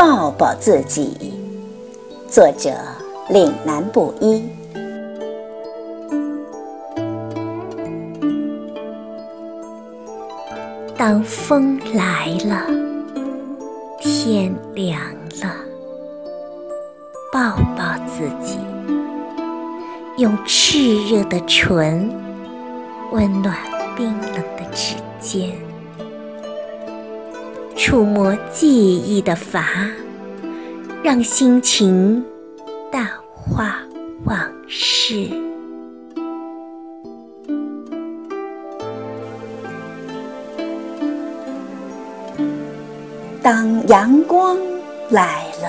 抱抱自己。作者：岭南布衣。当风来了，天凉了，抱抱自己，用炽热的唇温暖冰冷的指尖，触摸记忆的阀，让心情淡化往事。当阳光来了，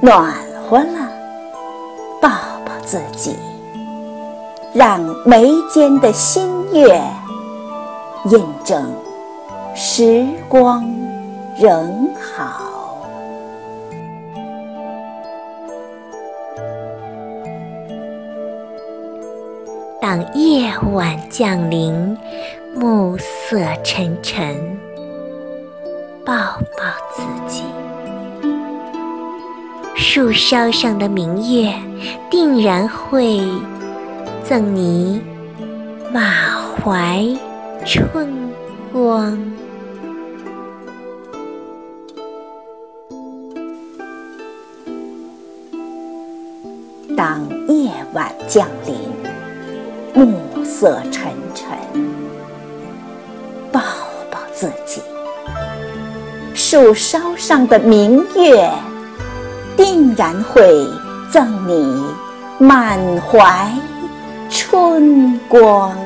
暖和了，抱抱自己，让眉间的新月印证时光仍好。当夜晚降临，暮色沉沉。抱抱自己，树梢上的明月定然会赠你满怀春光。当夜晚降临，暮色沉沉，抱抱自己。树梢上的明月，定然会赠你满怀春光。